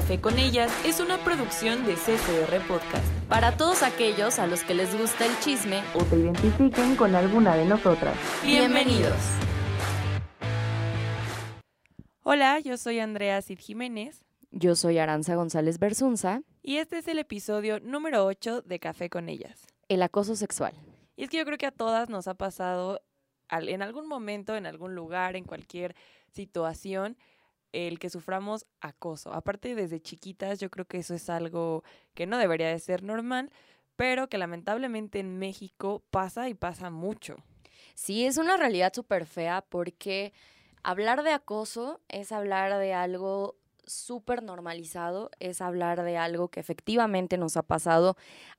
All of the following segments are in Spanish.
Café con ellas es una producción de CCR Podcast. Para todos aquellos a los que les gusta el chisme o te identifiquen con alguna de nosotras. Bienvenidos. Hola, yo soy Andrea Cid Jiménez. Yo soy Aranza González Bersunza. Y este es el episodio número 8 de Café con ellas. El acoso sexual. Y es que yo creo que a todas nos ha pasado en algún momento, en algún lugar, en cualquier situación, el que suframos acoso. Aparte, desde chiquitas, yo creo que eso es algo que no debería de ser normal, pero que lamentablemente en México pasa y pasa mucho. Sí, es una realidad súper fea porque hablar de acoso es hablar de algo súper normalizado, es hablar de algo que efectivamente nos ha pasado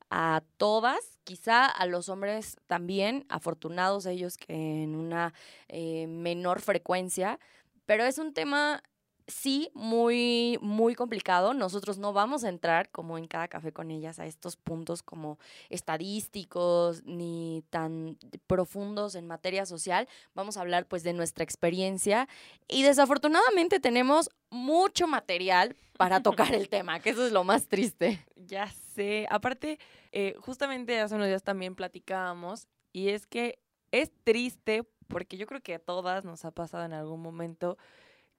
a todas, quizá a los hombres también, afortunados ellos que en una eh, menor frecuencia, pero es un tema sí, muy, muy complicado. Nosotros no vamos a entrar, como en cada café con ellas, a estos puntos como estadísticos ni tan profundos en materia social. Vamos a hablar pues de nuestra experiencia y desafortunadamente tenemos mucho material para tocar el tema, que eso es lo más triste. Ya sé. Aparte, eh, justamente hace unos días también platicábamos y es que es triste porque yo creo que a todas nos ha pasado en algún momento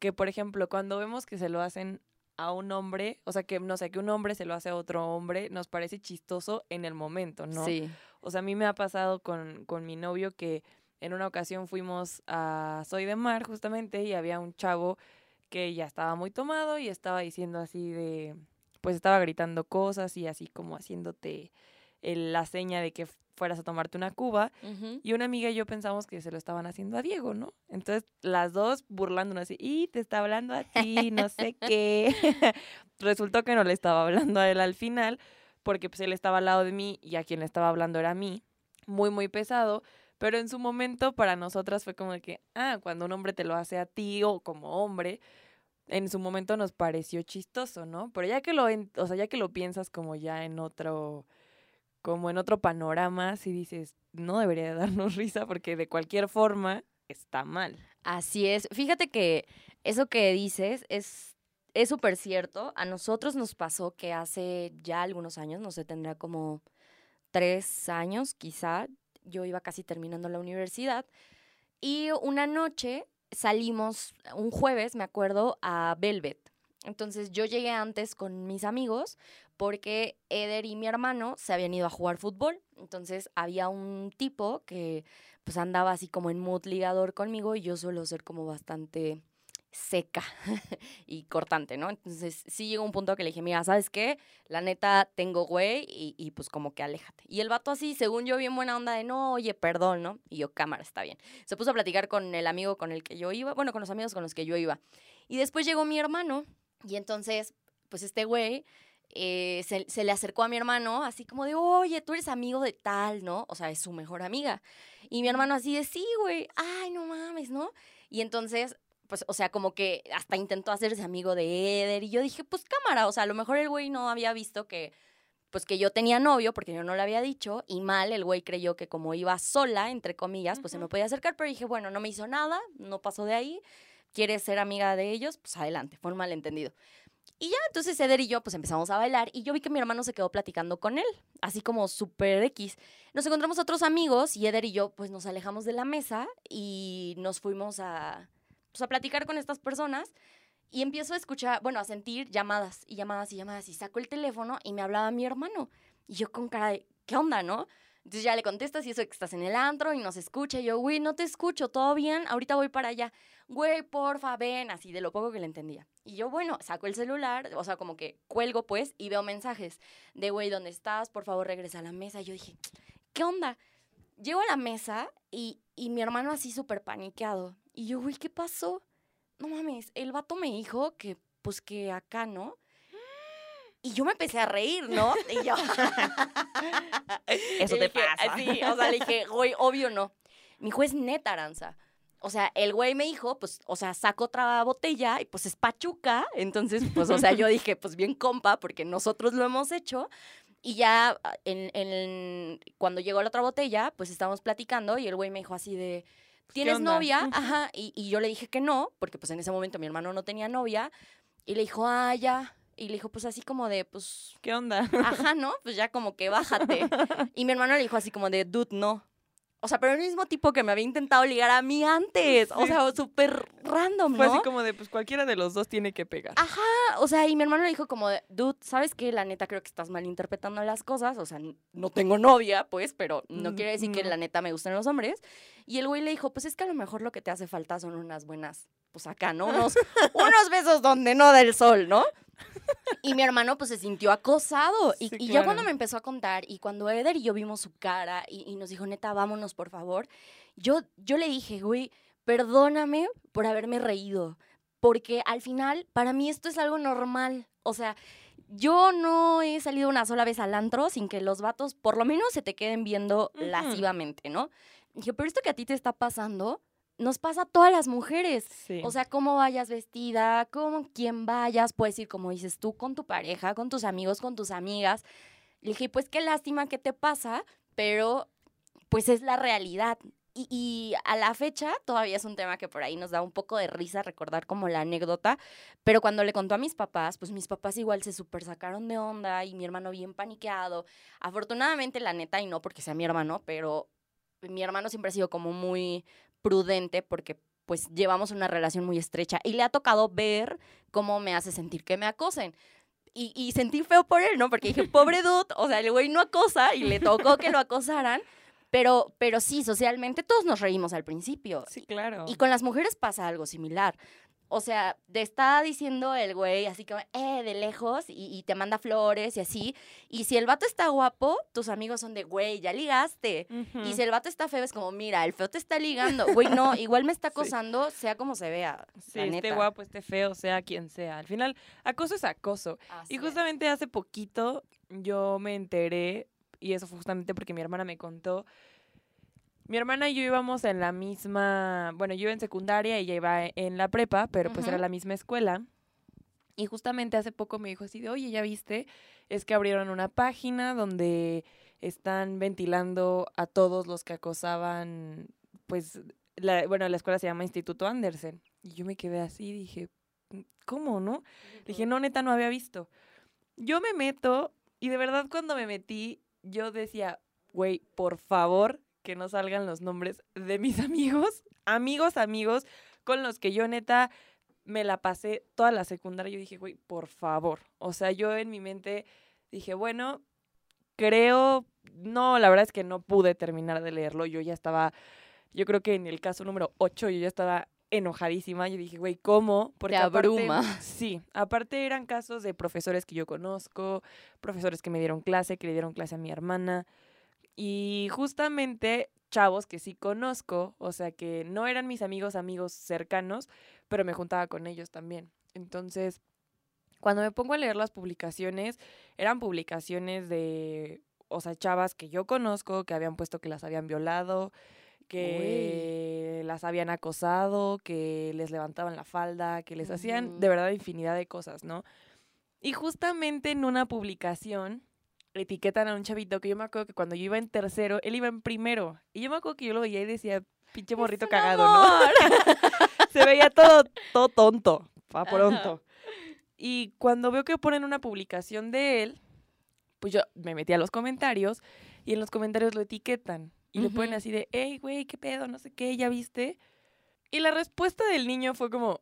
que, por ejemplo, cuando vemos que se lo hacen a un hombre, o sea, que no sé, que un hombre se lo hace a otro hombre, nos parece chistoso en el momento, ¿no? Sí. O sea, a mí me ha pasado con, con mi novio que en una ocasión fuimos a Soy de Mar, justamente, y había un chavo que ya estaba muy tomado y estaba diciendo así de, pues estaba gritando cosas y así como haciéndote la seña de que fueras a tomarte una cuba. Y una amiga y yo pensamos que se lo estaban haciendo a Diego, ¿no? Entonces las dos burlándonos así, y te está hablando a ti, no sé qué. Resultó que no le estaba hablando a él al final, porque pues él estaba al lado de mí y a quien le estaba hablando era a mí. Muy, muy pesado. Pero en su momento para nosotras fue como de que, ah, cuando un hombre te lo hace a ti o como hombre, en su momento nos pareció chistoso, ¿no? Pero ya que lo, o sea, ya que lo piensas como ya en otro como en otro panorama, si dices, no debería darnos risa porque de cualquier forma está mal. Así es. Fíjate que eso que dices es es súper cierto. A nosotros nos pasó que hace ya algunos años, no sé, tendrá como tres años quizá, yo iba casi terminando la universidad y una noche salimos, un jueves, me acuerdo, a Velvet. Entonces yo llegué antes con mis amigos porque Eder y mi hermano se habían ido a jugar fútbol. Entonces había un tipo que pues andaba así como en mood ligador conmigo y yo suelo ser como bastante seca y cortante, ¿no? Entonces sí llegó un punto que le dije, mira, ¿sabes qué? La neta tengo güey y, y, pues como que aléjate. Y el vato así, según yo, bien buena onda de, no, oye, perdón, ¿no? Y yo, cámara, está bien. Se puso a platicar con el amigo con el que yo iba, bueno, con los amigos con los que yo iba. Y después llegó mi hermano y entonces, pues este güey eh, se, le acercó a mi hermano así como de, oye, tú eres amigo de tal, ¿no? O sea, es su mejor amiga. Y mi hermano así de, sí, güey, ay, no mames, ¿no? Y entonces, pues, o sea, como que hasta intentó hacerse amigo de Eder. Y yo dije, pues cámara, o sea, a lo mejor el güey no había visto que, pues que yo tenía novio, porque yo no le había dicho, y mal, el güey creyó que como iba sola, entre comillas, pues se me podía acercar, pero dije, bueno, no me hizo nada, no pasó de ahí quieres ser amiga de ellos, pues adelante, fue un malentendido. Y ya, entonces Eder y yo pues empezamos a bailar y yo vi que mi hermano se quedó platicando con él, así como súper X. Nos encontramos otros amigos y Eder y yo pues nos alejamos de la mesa y nos fuimos a, pues, a platicar con estas personas y empiezo a escuchar, bueno, a sentir llamadas y llamadas y llamadas y saco el teléfono y me hablaba mi hermano. Y yo con cara de, ¿qué onda, no? Entonces ya le contestas y eso que estás en el antro y nos escucha. Y yo, güey, no te escucho, ¿todo bien? Ahorita voy para allá. Güey, porfa, ven, así de lo poco que le entendía. Y yo, bueno, saco el celular, o sea, como que cuelgo pues y veo mensajes de, güey, ¿dónde estás? Por favor, regresa a la mesa. Y yo dije, ¿qué onda? Llego a la mesa y, y mi hermano así súper paniqueado. Y yo, güey, ¿qué pasó? No mames, el vato me dijo que, pues que acá, ¿no? Y yo me empecé a reír, ¿no? Y yo. Eso te pasa. Sí, o sea, le dije, güey, obvio no. Mi juez neta, Aranza. O sea, el güey me dijo, pues, o sea, saco otra botella y pues es pachuca. Entonces, pues, o sea, yo dije, pues bien compa, porque nosotros lo hemos hecho. Y ya en, en, cuando llegó la otra botella, pues estábamos platicando y el güey me dijo así de, ¿tienes novia? Ajá. Y, y, yo le dije que no, porque pues en ese momento mi hermano no tenía novia. Y le dijo, ah, ya. Y le dijo, pues así como de, pues, ¿Qué onda? ajá, ¿no? Pues ya como que bájate. Y mi hermano le dijo así como de, dude, no. O sea, pero el mismo tipo que me había intentado ligar a mí antes. O Sí. sea, súper random, Fue ¿no? así como de, pues cualquiera de los dos tiene que pegar. Ajá, o sea, y mi hermano le dijo como, de, dude, ¿sabes qué? La neta creo que estás malinterpretando las cosas, o sea, no tengo novia, pues, pero no Mm, quiere decir que no. la neta me gusten los hombres. Y el güey le dijo, pues es que a lo mejor lo que te hace falta son unas buenas, pues acá, ¿no? Unos, unos besos donde no da el sol, ¿no? Y mi hermano pues se sintió acosado. Y, Sí, y ya cuando claro. me empezó a contar y cuando Eder y yo vimos su cara y, y nos dijo, neta, vámonos por favor, yo, yo le dije, güey, perdóname por haberme reído. Porque al final, para mí esto es algo normal. O sea, yo no he salido una sola vez al antro sin que los vatos por lo menos se te queden viendo Ujú. lascivamente, ¿no? Dije, pero esto que a ti te está pasando, nos pasa a todas las mujeres. Sí. O sea, cómo vayas vestida, con quién vayas, puedes ir, como dices tú, con tu pareja, con tus amigos, con tus amigas. Le dije, pues qué lástima que te pasa, pero pues es la realidad. Y, y a la fecha todavía es un tema que por ahí nos da un poco de risa recordar como la anécdota, pero cuando le contó a mis papás, pues mis papás igual se super sacaron de onda y mi hermano bien paniqueado. Afortunadamente, la neta, y no porque sea mi hermano, pero mi hermano siempre ha sido como muy prudente porque pues llevamos una relación muy estrecha y le ha tocado ver cómo me hace sentir que me acosen. Y, y sentí feo por él, ¿no? Porque dije, pobre dude, o sea, el güey no acosa y le tocó que lo acosaran, pero, pero sí, socialmente todos nos reímos al principio. sí, claro. Y con las mujeres pasa algo similar. O sea, te está diciendo el güey así como, eh, de lejos, y, y te manda flores y así. Y si el vato está guapo, tus amigos son de, güey, ya ligaste. Y si el vato está feo, es como, mira, el feo te está ligando. Güey, no, igual me está Sí. acosando, sea como se vea. Sí, la esté guapo, esté feo, sea quien sea. Al final, acoso es acoso. Así Y es. justamente hace poquito yo me enteré, y eso fue justamente porque mi hermana me contó. Mi hermana y yo íbamos en la misma, bueno, yo iba en secundaria y ella iba en la prepa, pero pues era Ujú. la misma escuela. Y justamente hace poco me dijo así de, oye, ¿ya viste? Es que abrieron una página donde están ventilando a todos los que acosaban, pues, la, bueno, la escuela se llama Instituto Andersen. Y yo me quedé así, dije, ¿cómo, no? Dije, no, neta, no había visto. Yo me meto y de verdad cuando me metí, yo decía, güey, por favor, que no salgan los nombres de mis amigos, amigos, amigos, con los que yo neta me la pasé toda la secundaria. Yo dije, güey, por favor. O sea, yo en mi mente dije, bueno, creo, no, la verdad es que no pude terminar de leerlo. Yo ya estaba, yo creo que en el caso número 8 yo ya estaba enojadísima. Yo dije, güey, ¿cómo? Te aparte- sí, aparte eran casos de profesores que yo conozco, profesores que me dieron clase, que le dieron clase a mi hermana. Y justamente chavos que sí conozco, o sea que no eran mis amigos, amigos cercanos, pero me juntaba con ellos también. Entonces, cuando me pongo a leer las publicaciones, eran publicaciones de, o sea, chavas que yo conozco, que habían puesto que las habían violado, que las habían acosado, que les levantaban la falda, que les hacían de verdad infinidad de cosas, ¿no? Y justamente en una publicación etiquetan a un chavito que yo me acuerdo que cuando yo iba en tercero, él iba en primero. Y yo me acuerdo que yo lo veía y decía, pinche morrito cagado, ¿no? Se veía todo, todo tonto, pa' Ajá. pronto. Y cuando veo que ponen una publicación de él, pues yo me metí a los comentarios y en los comentarios lo etiquetan. Y le ponen así de, hey, güey, ¿qué pedo? No sé qué, ¿ya viste? Y la respuesta del niño fue como,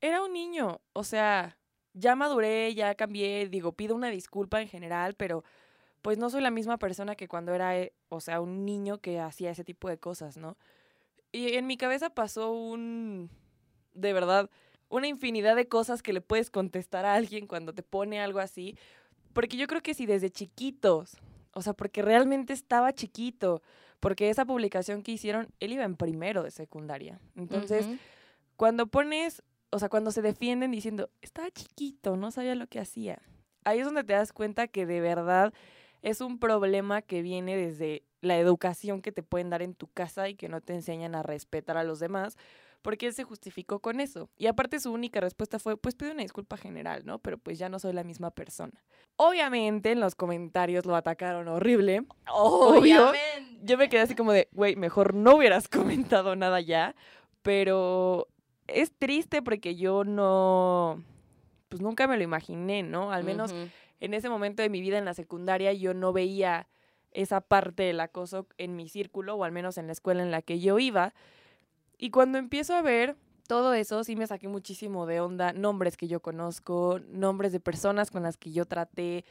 era un niño, o sea, ya maduré, ya cambié, digo, pido una disculpa en general, pero pues no soy la misma persona que cuando era, eh, o sea, un niño que hacía ese tipo de cosas, ¿no? Y en mi cabeza pasó un, de verdad, una infinidad de cosas que le puedes contestar a alguien cuando te pone algo así, porque yo creo que si desde chiquitos, o sea, porque realmente estaba chiquito, porque esa publicación que hicieron, él iba en primero de secundaria. Entonces, cuando pones, o sea, cuando se defienden diciendo, estaba chiquito, no sabía lo que hacía, ahí es donde te das cuenta que de verdad es un problema que viene desde la educación que te pueden dar en tu casa y que no te enseñan a respetar a los demás, porque él se justificó con eso. Y aparte su única respuesta fue, pues pido una disculpa general, ¿no? Pero pues ya no soy la misma persona. Obviamente en los comentarios lo atacaron horrible. Obvio. Obviamente. Yo me quedé así como de, güey, mejor no hubieras comentado nada ya, pero es triste porque yo no, pues nunca me lo imaginé, ¿no? Al menos en ese momento de mi vida en la secundaria yo no veía esa parte del acoso en mi círculo o al menos en la escuela en la que yo iba. Y cuando empiezo a ver todo eso, sí me saqué muchísimo de onda, nombres que yo conozco, nombres de personas con las que yo traté,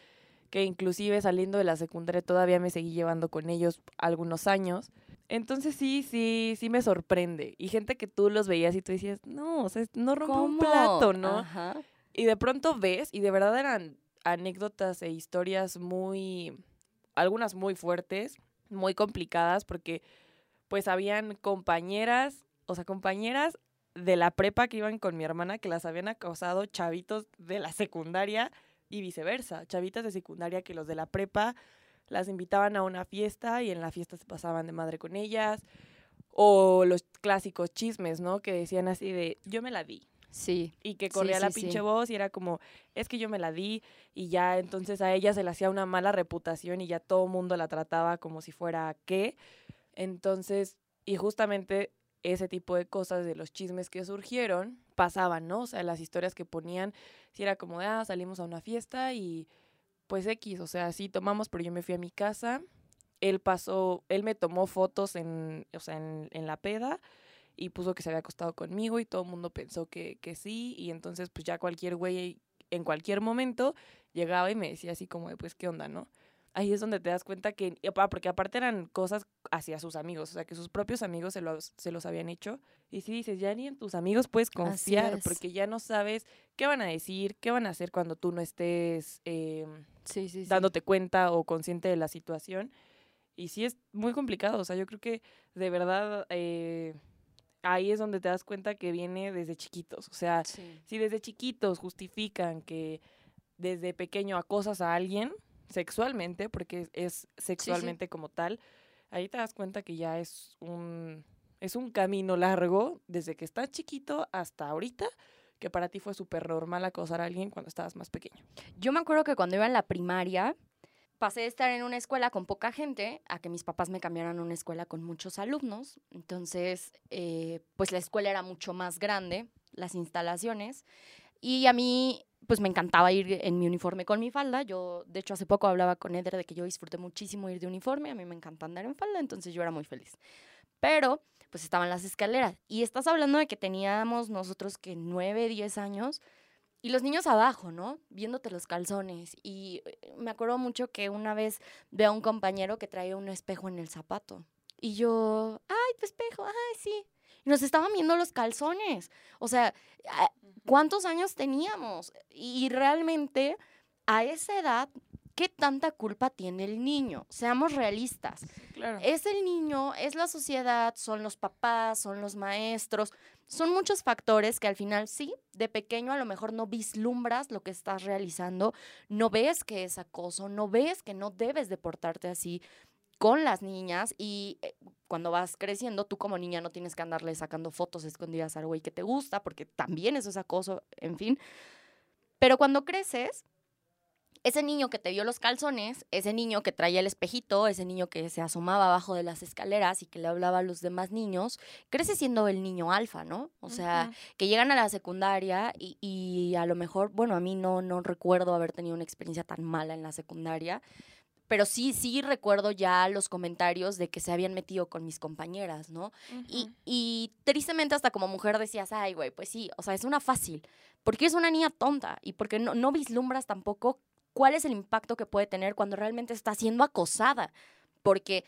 que inclusive saliendo de la secundaria todavía me seguí llevando con ellos algunos años. Entonces sí, sí, sí me sorprende. Y gente que tú los veías y tú decías, no, o sea, no rompe un plato, ¿no? Ajá. Y de pronto ves, y de verdad eran anécdotas e historias muy, algunas muy fuertes, muy complicadas, porque pues habían compañeras, o sea, compañeras de la prepa que iban con mi hermana que las habían acosado chavitos de la secundaria y viceversa, chavitas de secundaria que los de la prepa las invitaban a una fiesta y en la fiesta se pasaban de madre con ellas, o los clásicos chismes, ¿no? Que decían así de, yo me la di, Sí. y que Sí, corría la sí, pinche sí. voz y era como, es que yo me la di y ya entonces a ella se le hacía una mala reputación y ya todo mundo la trataba como si fuera qué. Entonces, y justamente ese tipo de cosas de los chismes que surgieron pasaban, ¿no? O sea, las historias que ponían, si era como de, ah, salimos a una fiesta y pues X, o sea, sí tomamos, pero yo me fui a mi casa. Él pasó, él me tomó fotos en, o sea, en, en la peda y puso que se había acostado conmigo y todo el mundo pensó que, que sí y entonces pues ya cualquier güey en cualquier momento llegaba y me decía así como pues qué onda, ¿no? Ahí es donde te das cuenta que, porque aparte eran cosas hacia sus amigos, o sea que sus propios amigos se los, se los habían hecho y si dices, ya ni en tus amigos puedes confiar porque ya no sabes qué van a decir, qué van a hacer cuando tú no estés... em, Sí, sí, sí. dándote cuenta o consciente de la situación. Y sí es muy complicado, o sea, yo creo que de verdad eh, ahí es donde te das cuenta que viene desde chiquitos. O sea, si desde chiquitos justifican que desde pequeño acosas a alguien sexualmente, porque es sexualmente como tal, ahí te das cuenta que ya es un, es un camino largo desde que estás chiquito hasta ahorita, que para ti fue súper normal acosar a alguien cuando estabas más pequeño. Yo me acuerdo que cuando iba en la primaria, pasé de estar en una escuela con poca gente a que mis papás me cambiaran a una escuela con muchos alumnos. Entonces, eh, pues la escuela era mucho más grande, las instalaciones. Y a mí, pues me encantaba ir en mi uniforme con mi falda. Yo, de hecho, hace poco hablaba con Eder de que yo disfruté muchísimo ir de uniforme. A mí me encanta andar en falda, entonces yo era muy feliz. Pero, pues estaban las escaleras. Y estás hablando de que teníamos nosotros que 9, 10 años. Y los niños abajo, ¿no? Viéndote los calzones. Y eh, me acuerdo mucho que una vez ve a un compañero que traía un espejo en el zapato. Y yo, ay, tu espejo, ay, sí. Nos estaban viendo los calzones. O sea, ¿cuántos años teníamos? Y realmente, a esa edad, ¿qué tanta culpa tiene el niño? Seamos realistas. Claro. Es el niño, es la sociedad, son los papás, son los maestros, son muchos factores que al final sí, de pequeño a lo mejor no vislumbras lo que estás realizando, no ves que es acoso, no ves que no debes de portarte así con las niñas y eh, cuando vas creciendo tú como niña no tienes que andarle sacando fotos escondidas al güey que te gusta porque también eso es acoso, en fin. Pero cuando creces, ese niño que te vio los calzones, ese niño que traía el espejito, ese niño que se asomaba abajo de las escaleras y que le hablaba a los demás niños, crece siendo el niño alfa, ¿no? O sea, que llegan a la secundaria y, y a lo mejor, bueno, a mí no, no recuerdo haber tenido una experiencia tan mala en la secundaria, pero sí, sí recuerdo ya los comentarios de que se habían metido con mis compañeras, ¿no? Y, y tristemente hasta como mujer decías, ay, güey, pues sí, o sea, es una fácil, porque es una niña tonta y porque no, no vislumbras tampoco cuál es el impacto que puede tener cuando realmente está siendo acosada, porque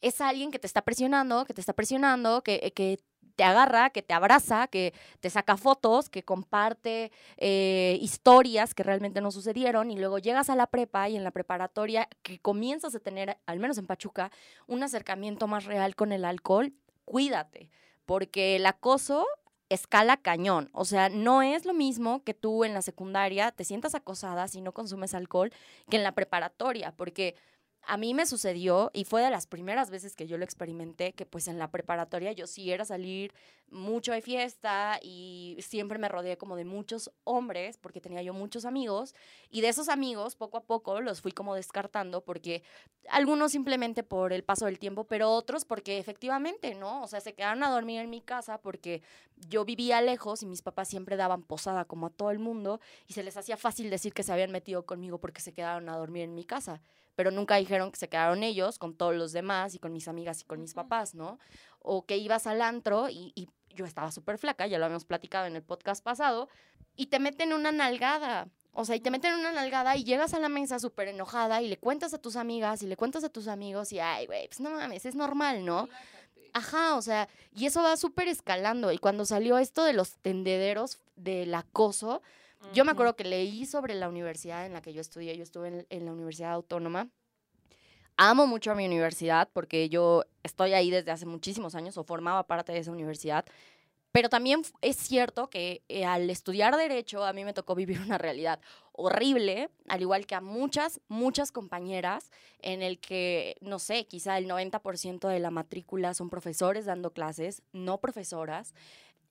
es alguien que te está presionando, que te está presionando, que, que te agarra, que te abraza, que te saca fotos, que comparte eh, historias que realmente no sucedieron y luego llegas a la prepa y en la preparatoria que comienzas a tener, al menos en Pachuca, un acercamiento más real con el alcohol, cuídate, porque el acoso escala cañón. O sea, no es lo mismo que tú en la secundaria te sientas acosada si no consumes alcohol que en la preparatoria, porque a mí me sucedió y fue de las primeras veces que yo lo experimenté, que pues en la preparatoria yo sí era salir mucho de fiesta y siempre me rodeé como de muchos hombres porque tenía yo muchos amigos y de esos amigos poco a poco los fui como descartando porque algunos simplemente por el paso del tiempo, pero otros porque efectivamente, ¿no? O sea, se quedaron a dormir en mi casa porque yo vivía lejos y mis papás siempre daban posada como a todo el mundo y se les hacía fácil decir que se habían metido conmigo porque se quedaron a dormir en mi casa pero nunca dijeron que se quedaron ellos con todos los demás y con mis amigas y con mis papás, ¿no? O que ibas al antro y, y yo estaba súper flaca, ya lo habíamos platicado en el podcast pasado, y te meten una nalgada. O sea, y te meten una nalgada y llegas a la mesa súper enojada y le cuentas a tus amigas y le cuentas a tus amigos y, ay, güey, pues no mames, es normal, ¿no? Ajá, o sea, y eso va súper escalando. Y cuando salió esto de los tendederos del acoso, yo me acuerdo que leí sobre la universidad en la que yo estudié, yo estuve en, en, la Universidad Autónoma. Amo mucho a mi universidad porque yo estoy ahí desde hace muchísimos años o formaba parte de esa universidad. Pero también es cierto que eh, al estudiar derecho a mí me tocó vivir una realidad horrible, al igual que a muchas, muchas compañeras, en el que, no sé, quizá el 90% de la matrícula son profesores dando clases, no profesoras.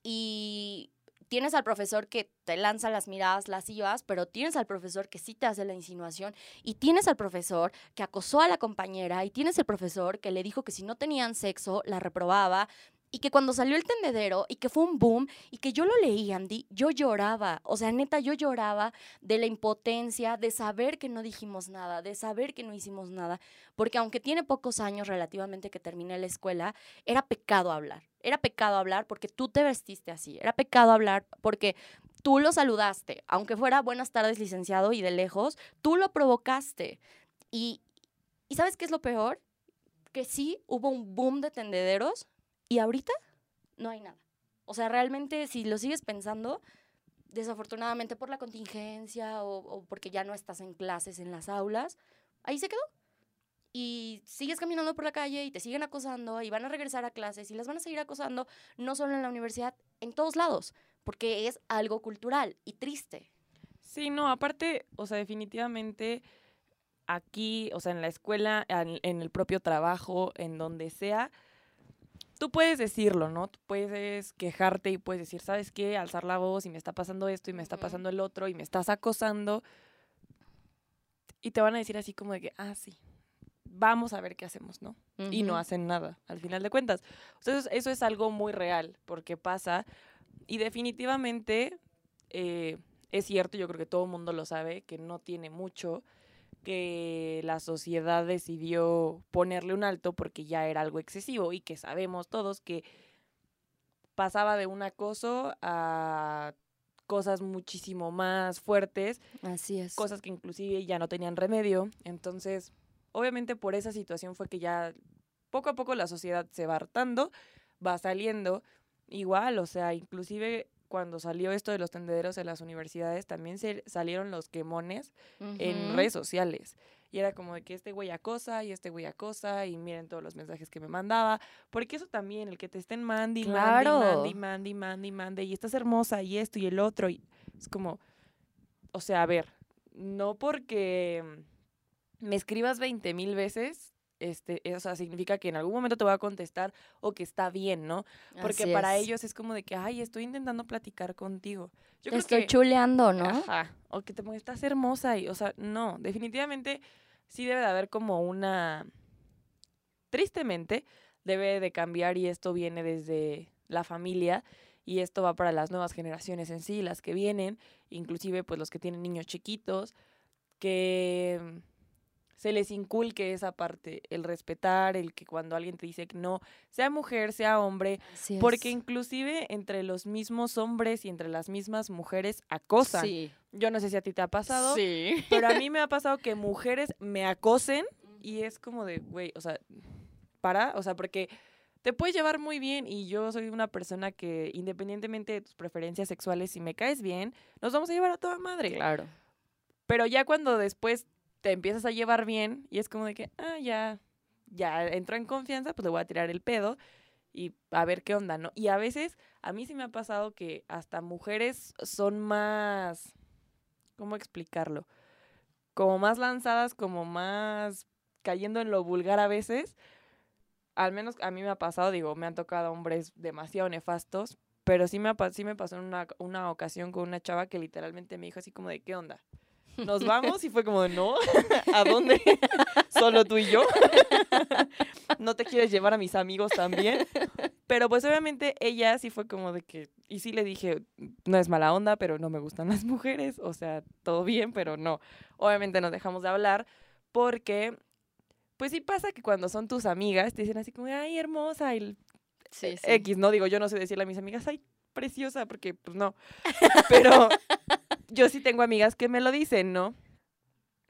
Y tienes al profesor que te lanza las miradas lascivas, pero tienes al profesor que sí te hace la insinuación y tienes al profesor que acosó a la compañera y tienes el profesor que le dijo que si no tenían sexo la reprobaba y que cuando salió el tendedero y que fue un boom y que yo lo leí, Andy, yo lloraba. O sea, neta, yo lloraba de la impotencia, de saber que no dijimos nada, de saber que no hicimos nada. Porque aunque tiene pocos años relativamente que terminé la escuela, era pecado hablar. Era pecado hablar porque tú te vestiste así. Era pecado hablar porque tú lo saludaste. Aunque fuera buenas tardes, licenciado, y de lejos, tú lo provocaste. Y, ¿y ¿sabes qué es lo peor? Que sí hubo un boom de tendederos y ahorita no hay nada. O sea, realmente si lo sigues pensando, desafortunadamente por la contingencia o, porque ya no estás en clases en las aulas, ahí se quedó. Y sigues caminando por la calle y te siguen acosando y van a regresar a clases y las van a seguir acosando, no solo en la universidad, en todos lados, porque es algo cultural y triste. Sí, no, aparte, o sea, definitivamente aquí, o sea, en la escuela, en el propio trabajo, en donde sea, tú puedes decirlo, ¿no? Tú puedes quejarte y puedes decir, ¿sabes qué? Alzar la voz y me está pasando esto y me está pasando el otro y me estás acosando. Y te van a decir así como de que, ah, sí, vamos a ver qué hacemos, ¿no? Y no hacen nada, al final de cuentas. Entonces, eso es algo muy real, porque pasa. Y definitivamente eh, es cierto, yo creo que todo el mundo lo sabe, que no tiene mucho que la sociedad decidió ponerle un alto porque ya era algo excesivo y que sabemos todos que pasaba de un acoso a cosas muchísimo más fuertes. Así es. Cosas que inclusive ya no tenían remedio. Entonces, obviamente por esa situación fue que ya poco a poco la sociedad se va hartando, va saliendo. Igual, o sea, inclusive cuando salió esto de los tendederos en las universidades, también se salieron los quemones en redes sociales. Y era como de que este güey acosa y este güey acosa y miren todos los mensajes que me mandaba. Porque eso también, el que te estén mandi, claro. mandi, mandi, mandi, mandi, y estás hermosa y esto y el otro. Y es como, o sea, a ver, no porque me escribas 20 mil veces, este, eso significa que en algún momento te voy a contestar o que está bien, ¿no? Porque para ellos es como de que, ay, estoy intentando platicar contigo. Yo te estoy chuleando, ¿no? Ajá, o que te estás hermosa y, o sea, no, definitivamente sí debe de haber como una, tristemente, debe de cambiar y esto viene desde la familia y esto va para las nuevas generaciones en sí, las que vienen, inclusive pues los que tienen niños chiquitos, que se les inculque esa parte, el respetar, el que cuando alguien te dice que no, sea mujer, sea hombre, porque inclusive entre los mismos hombres y entre las mismas mujeres acosan. Yo no sé si a ti te ha pasado, pero a mí me ha pasado que mujeres me acosen y es como de, güey, o sea, para, o sea, porque te puedes llevar muy bien y yo soy una persona que independientemente de tus preferencias sexuales, si me caes bien, nos vamos a llevar a toda madre. Claro. Pero ya cuando después te empiezas a llevar bien y es como de que, ah, ya, ya entró en confianza, pues le voy a tirar el pedo y a ver qué onda, ¿no? Y a veces a mí sí me ha pasado que hasta mujeres son más, ¿cómo explicarlo? Como más lanzadas, como más cayendo en lo vulgar a veces. Al menos a mí me ha pasado, digo, me han tocado hombres demasiado nefastos, pero sí me, sí me pasó en una, una ocasión con una chava que literalmente me dijo así como de, ¿qué onda? ¿Nos vamos? Y fue como, no, ¿a dónde? Solo tú y yo. ¿No te quieres llevar a mis amigos también? Pero pues obviamente ella sí fue como de que, y sí le dije, no es mala onda, pero no me gustan las mujeres, o sea, todo bien, pero no. Obviamente nos dejamos de hablar porque, pues sí pasa que cuando son tus amigas te dicen así como, ay, hermosa, y Sí, sí. X, ¿no? Digo, yo no sé decirle a mis amigas, ay, preciosa, porque pues no. Pero yo sí tengo amigas que me lo dicen, ¿no?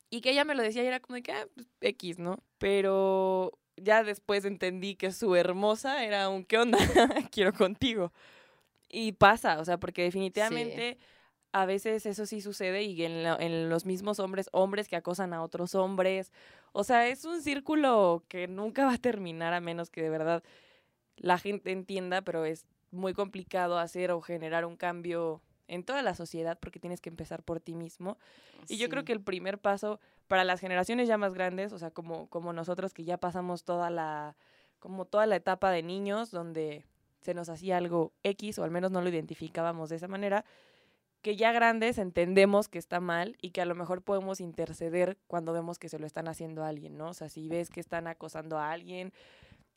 Y que ella me lo decía y era como de que, ah, pues, X, ¿no? Pero ya después entendí que su hermosa era un, ¿qué onda? Quiero contigo. Y pasa, o sea, porque definitivamente a veces eso sí sucede y en, la- en los mismos hombres, hombres que acosan a otros hombres. O sea, es un círculo que nunca va a terminar a menos que de verdad la gente entienda, pero es muy complicado hacer o generar un cambio en toda la sociedad porque tienes que empezar por ti mismo. Y yo creo que el primer paso para las generaciones ya más grandes, o sea, como, como nosotros que ya pasamos toda la, como toda la etapa de niños donde se nos hacía algo X o al menos no lo identificábamos de esa manera, que ya grandes entendemos que está mal y que a lo mejor podemos interceder cuando vemos que se lo están haciendo a alguien, ¿no? O sea, si ves que están acosando a alguien,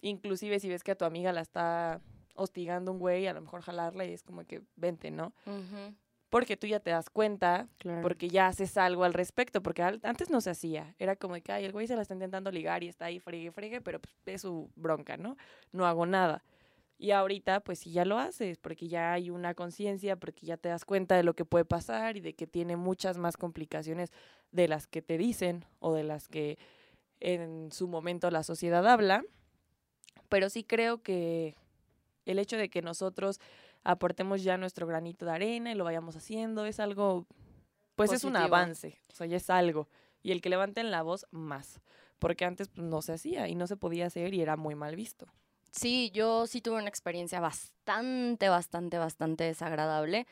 inclusive si ves que a tu amiga la está hostigando un güey, a lo mejor jalarla y es como que vente, ¿no? Ujú, Porque tú ya te das cuenta claro. porque ya haces algo al respecto, porque al- antes no se hacía, era como que, ay, el güey se la está intentando ligar y está ahí fregue, fregue, pero pues, es su bronca, ¿no? No hago nada. Y ahorita, pues sí ya lo haces, porque ya hay una conciencia, porque ya te das cuenta de lo que puede pasar y de que tiene muchas más complicaciones de las que te dicen o de las que en su momento la sociedad habla. Pero sí creo que el hecho de que nosotros aportemos ya nuestro granito de arena y lo vayamos haciendo es algo, pues es un avance, o sea, ya es algo. Y el que levanten la voz más, porque antes pues, no se hacía y no se podía hacer y era muy mal visto. Sí, yo sí tuve una experiencia bastante, bastante, bastante desagradable.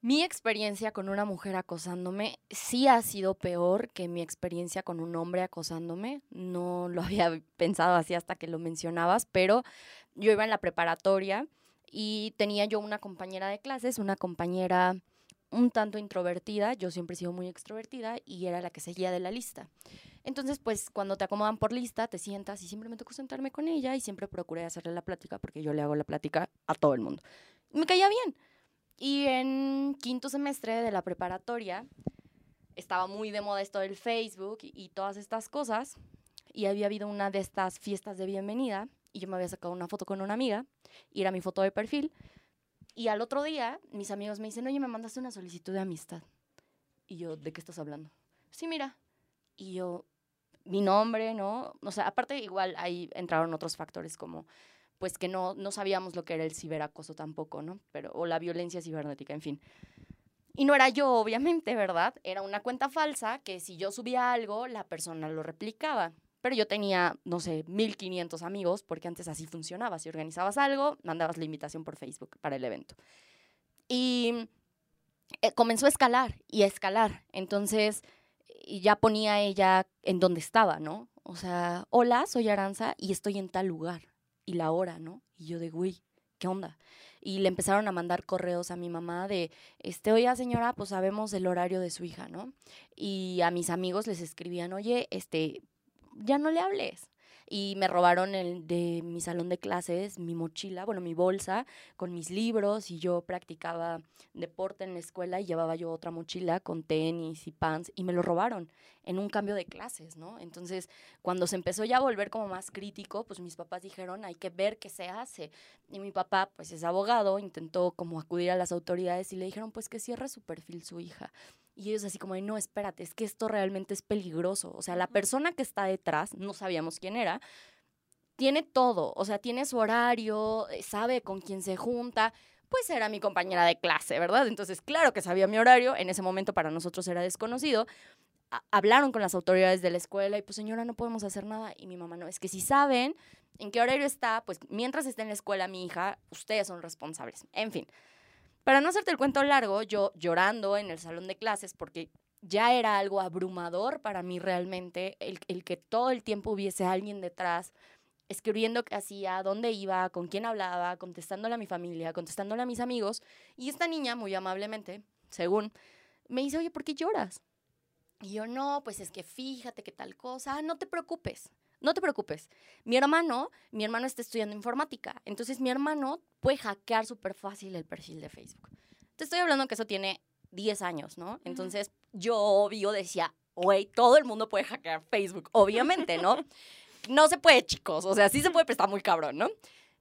Mi experiencia con una mujer acosándome sí ha sido peor que mi experiencia con un hombre acosándome. No lo había pensado así hasta que lo mencionabas, pero yo iba en la preparatoria y tenía yo una compañera de clases, una compañera un tanto introvertida, yo siempre he sido muy extrovertida y era la que seguía de la lista. Entonces, pues cuando te acomodan por lista, te sientas y siempre me tocó sentarme con ella y siempre procuré hacerle la plática porque yo le hago la plática a todo el mundo. Me caía bien. Y en quinto semestre de la preparatoria estaba muy de moda esto del Facebook y, y todas estas cosas. Y había habido una de estas fiestas de bienvenida y yo me había sacado una foto con una amiga y era mi foto de perfil. Y al otro día mis amigos me dicen, oye, me mandaste una solicitud de amistad. Y yo, ¿de qué estás hablando? Sí, mira. Y yo, mi nombre, ¿no? O sea, aparte igual ahí entraron otros factores como pues que no, no sabíamos lo que era el ciberacoso tampoco, ¿no? Pero, o la violencia cibernética, en fin. Y no era yo, obviamente, ¿verdad? Era una cuenta falsa que si yo subía algo, la persona lo replicaba. Pero yo tenía, no sé, 1500 amigos, porque antes así funcionaba. Si organizabas algo, mandabas la invitación por Facebook para el evento. Y eh, comenzó a escalar y a escalar. Entonces, y ya ponía ella en donde estaba, ¿no? O sea, hola, soy Aranza y estoy en tal lugar. Y la hora, ¿no? Y yo de, güey, ¿qué onda? Y le empezaron a mandar correos a mi mamá de, este, oiga señora, pues sabemos el horario de su hija, ¿no? Y a mis amigos les escribían, oye, este, ya no le hables. Y me robaron el de mi salón de clases, mi mochila, bueno, mi bolsa con mis libros y yo practicaba deporte en la escuela y llevaba yo otra mochila con tenis y pants y me lo robaron en un cambio de clases, ¿no? Entonces, cuando se empezó ya a volver como más crítico, pues mis papás dijeron, hay que ver qué se hace. Y mi papá, pues es abogado, intentó como acudir a las autoridades y le dijeron, pues que cierre su perfil su hija. Y ellos así como, de, no, espérate, es que esto realmente es peligroso. O sea, la persona que está detrás, no sabíamos quién era, tiene todo. O sea, tiene su horario, eh, sabe con quién se junta. Pues era mi compañera de clase, ¿verdad? Entonces, claro que sabía mi horario. En ese momento para nosotros era desconocido. Hablaron con las autoridades de la escuela y pues, señora, no podemos hacer nada. Y mi mamá, no, es que si saben en qué horario está, pues mientras esté en la escuela mi hija, ustedes son responsables. En fin. Para no hacerte el cuento largo, yo llorando en el salón de clases porque ya era algo abrumador para mí realmente el, el que todo el tiempo hubiese alguien detrás escribiendo qué hacía, dónde iba, con quién hablaba, contestándole a mi familia, contestándole a mis amigos. Y esta niña, muy amablemente, según, me dice, oye, ¿por qué lloras? Y yo, no, pues es que fíjate que tal cosa, ah, no te preocupes, no te preocupes. Mi hermano, mi hermano está estudiando informática, entonces mi hermano puede hackear súper fácil el perfil de Facebook. Te estoy hablando que eso tiene 10 años, ¿no? Entonces yo, obvio, decía, güey, todo el mundo puede hackear Facebook, obviamente, ¿no? no se puede, chicos. O sea, sí se puede, pero está muy cabrón, ¿no?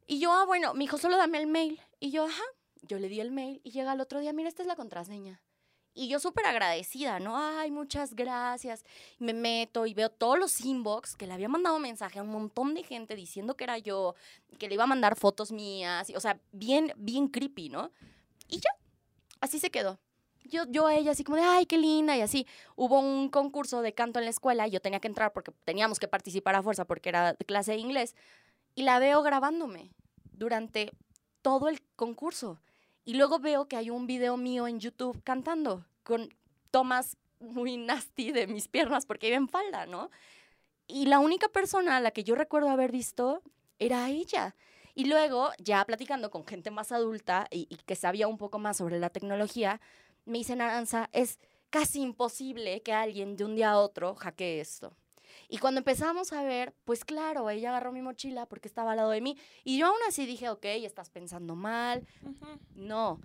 Y yo, ah, bueno, mi hijo, solo dame el mail. Y yo, ajá. Yo le di el mail y llega el otro día, mira, esta es la contraseña. Y yo súper agradecida, ¿no? Ay, muchas gracias. Me meto y veo todos los inbox que le había mandado mensaje a un montón de gente diciendo que era yo, que le iba a mandar fotos mías. o sea, bien, bien creepy, ¿no? Y ya, así se quedó yo, yo a ella así como de, ay, qué linda, y así. Hubo un concurso de canto en la escuela y yo tenía que entrar porque teníamos que participar a fuerza porque era clase de inglés. Y la veo grabándome durante todo el concurso. Y luego veo que hay un video mío en YouTube cantando con tomas muy nasty de mis piernas porque iba en falda, ¿no? Y la única persona a la que yo recuerdo haber visto era ella. Y luego, ya platicando con gente más adulta y, que sabía un poco más sobre la tecnología, me dice Naranza, es casi imposible que alguien de un día a otro hackee esto. Y cuando empezamos a ver, pues claro, ella agarró mi mochila porque estaba al lado de mí. Y yo aún así dije, ok, estás pensando mal. No.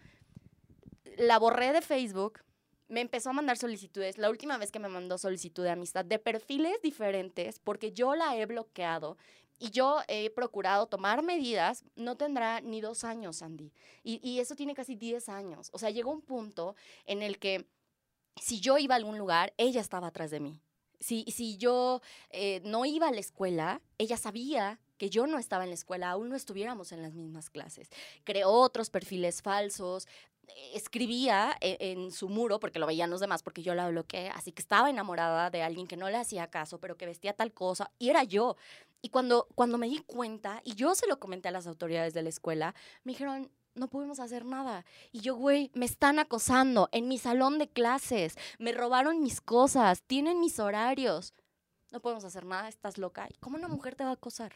La borré de Facebook. Me empezó a mandar solicitudes. La última vez que me mandó solicitud de amistad de perfiles diferentes, porque yo la he bloqueado y yo he procurado tomar medidas, no tendrá ni dos años, Andy. Y, eso tiene casi diez años. O sea, llegó un punto en el que si yo iba a algún lugar, ella estaba atrás de mí. Si, si yo eh, no iba a la escuela, ella sabía que yo no estaba en la escuela, aún no estuviéramos en las mismas clases. Creó otros perfiles falsos, escribía e, en, su muro, porque lo veían los demás, porque yo la bloqueé, así que estaba enamorada de alguien que no le hacía caso, pero que vestía tal cosa, y era yo. Y cuando, cuando me di cuenta, y yo se lo comenté a las autoridades de la escuela, me dijeron, no podemos hacer nada. Y yo, güey, me están acosando en mi salón de clases, me robaron mis cosas, tienen mis horarios. No podemos hacer nada, estás loca. ¿Y cómo una mujer te va a acosar?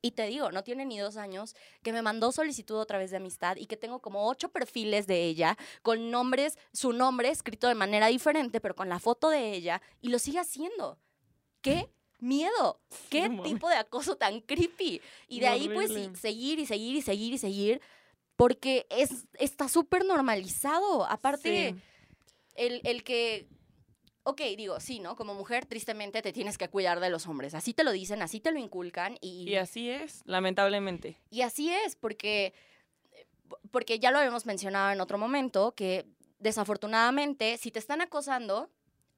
Y te digo, no tiene ni dos años, que me mandó solicitud otra vez de amistad y que tengo como ocho perfiles de ella con nombres, su nombre escrito de manera diferente, pero con la foto de ella, y lo sigue haciendo. ¿Qué? miedo. ¿Qué tipo de acoso tan creepy? Y de ahí, pues, seguir y seguir y seguir y seguir, porque es, está súper normalizado. Aparte, el, el que ok, digo, sí, ¿no? Como mujer, tristemente te tienes que cuidar de los hombres. Así te lo dicen, así te lo inculcan. Y, y así es, lamentablemente. Y así es, porque, porque ya lo habíamos mencionado en otro momento, que desafortunadamente, si te están acosando,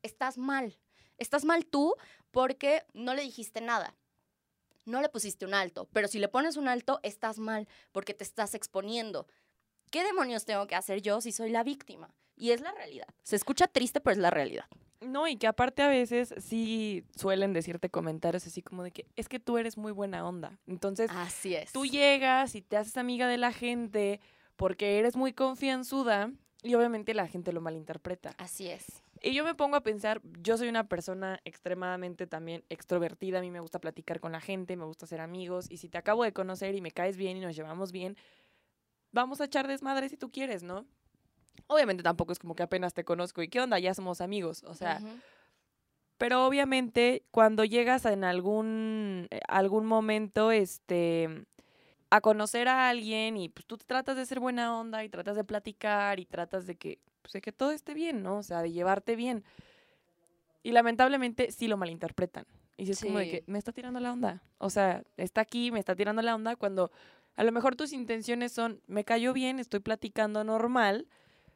estás mal. Estás mal tú porque no le dijiste nada. No le pusiste un alto, pero si le pones un alto, estás mal porque te estás exponiendo. ¿Qué demonios tengo que hacer yo si soy la víctima? Y es la realidad. Se escucha triste, pero es la realidad. No, y que aparte a veces sí suelen decirte comentarios así como de que es que tú eres muy buena onda. Entonces, así es. Tú llegas y te haces amiga de la gente porque eres muy confianzuda y obviamente la gente lo malinterpreta. Así es. Y yo me pongo a pensar, yo soy una persona extremadamente también extrovertida, a mí me gusta platicar con la gente, me gusta hacer amigos, y si te acabo de conocer y me caes bien y nos llevamos bien, vamos a echar desmadre si tú quieres, ¿no? Obviamente tampoco es como que apenas te conozco y qué onda, ya somos amigos, o sea, pero obviamente cuando llegas en algún, eh, algún momento, este, a conocer a alguien y pues tú tratas de ser buena onda y tratas de platicar y tratas de que, pues, de que todo esté bien, ¿no? O sea, de llevarte bien. Y lamentablemente sí lo malinterpretan. Y es como de que me está tirando la onda. O sea, está aquí, me está tirando la onda cuando a lo mejor tus intenciones son, me cayó bien, estoy platicando normal.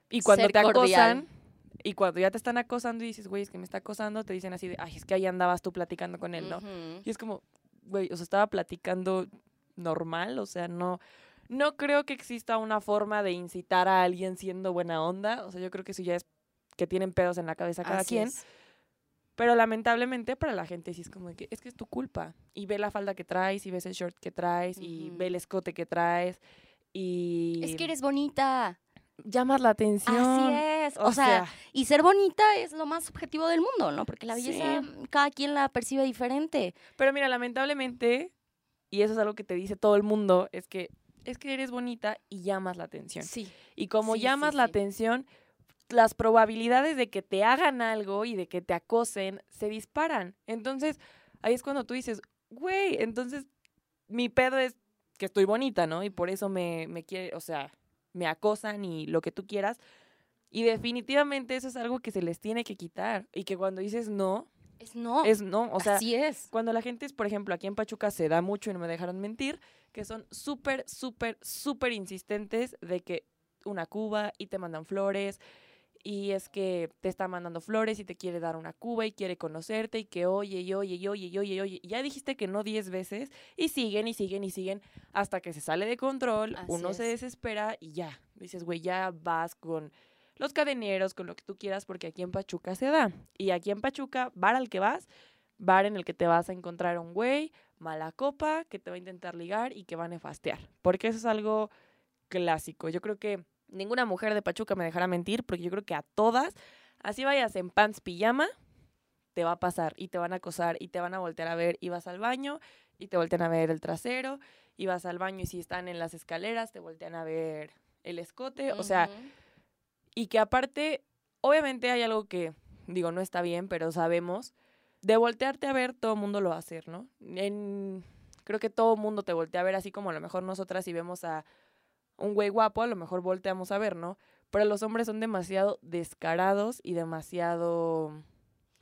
Y cuando te acosan, y cuando ya te están acosando y dices, güey, es que me está acosando, te dicen así de, ay, es que ahí andabas tú platicando con él, ¿no? Y es como, güey, o sea, estaba platicando normal, o sea, no, no creo que exista una forma de incitar a alguien siendo buena onda, o sea, yo creo que eso ya es que tienen pedos en la cabeza cada quien. Pero lamentablemente para la gente sí es como que es que es tu culpa. Y ve la falda que traes, y ves el short que traes, y ve el escote que traes. Y. Es que eres bonita. llamas la atención. Así es. O, sea, y ser bonita es lo más objetivo del mundo, ¿no? Porque la belleza cada quien la percibe diferente. Pero mira, lamentablemente, y eso es algo que te dice todo el mundo, es que es que eres bonita y llamas la atención. Sí. Y como llamas la atención, las probabilidades de que te hagan algo y de que te acosen se disparan. Entonces, ahí es cuando tú dices, güey, entonces mi pedo es que estoy bonita, ¿no? Y por eso me, me quiere, o sea, me acosan y lo que tú quieras. Y definitivamente eso es algo que se les tiene que quitar. Y que cuando dices no, es no. Es no. O sea, Así es. Cuando la gente es, por ejemplo, aquí en Pachuca se da mucho y no me dejaron mentir, que son súper, súper, súper insistentes de que una cuba y te mandan flores y es que te está mandando flores y te quiere dar una cuba y quiere conocerte y que oye y oye y oye y oye y oye. ya dijiste que no diez veces y siguen y siguen y siguen hasta que se sale de control, uno se desespera y ya. Dices, güey, ya vas con los cadeneros, con lo que tú quieras, porque aquí en Pachuca se da. Y aquí en Pachuca, bar al que vas, bar en el que te vas a encontrar un güey, mala copa, que te va a intentar ligar y que va a nefastear. Porque eso es algo clásico. Yo creo que ninguna mujer de Pachuca me dejará mentir, porque yo creo que a todas, así vayas en pants pijama, te va a pasar y te van a acosar y te van a voltear a ver y vas al baño y te voltean a ver el trasero y vas al baño y si están en las escaleras te voltean a ver el escote, o sea, y que aparte, obviamente hay algo que, digo, no está bien, pero sabemos, de voltearte a ver todo el mundo lo va a hacer, ¿no? En, creo que todo el mundo te voltea a ver así como a lo mejor nosotras si vemos a un güey guapo, a lo mejor volteamos a ver, ¿no? Pero los hombres son demasiado descarados y demasiado...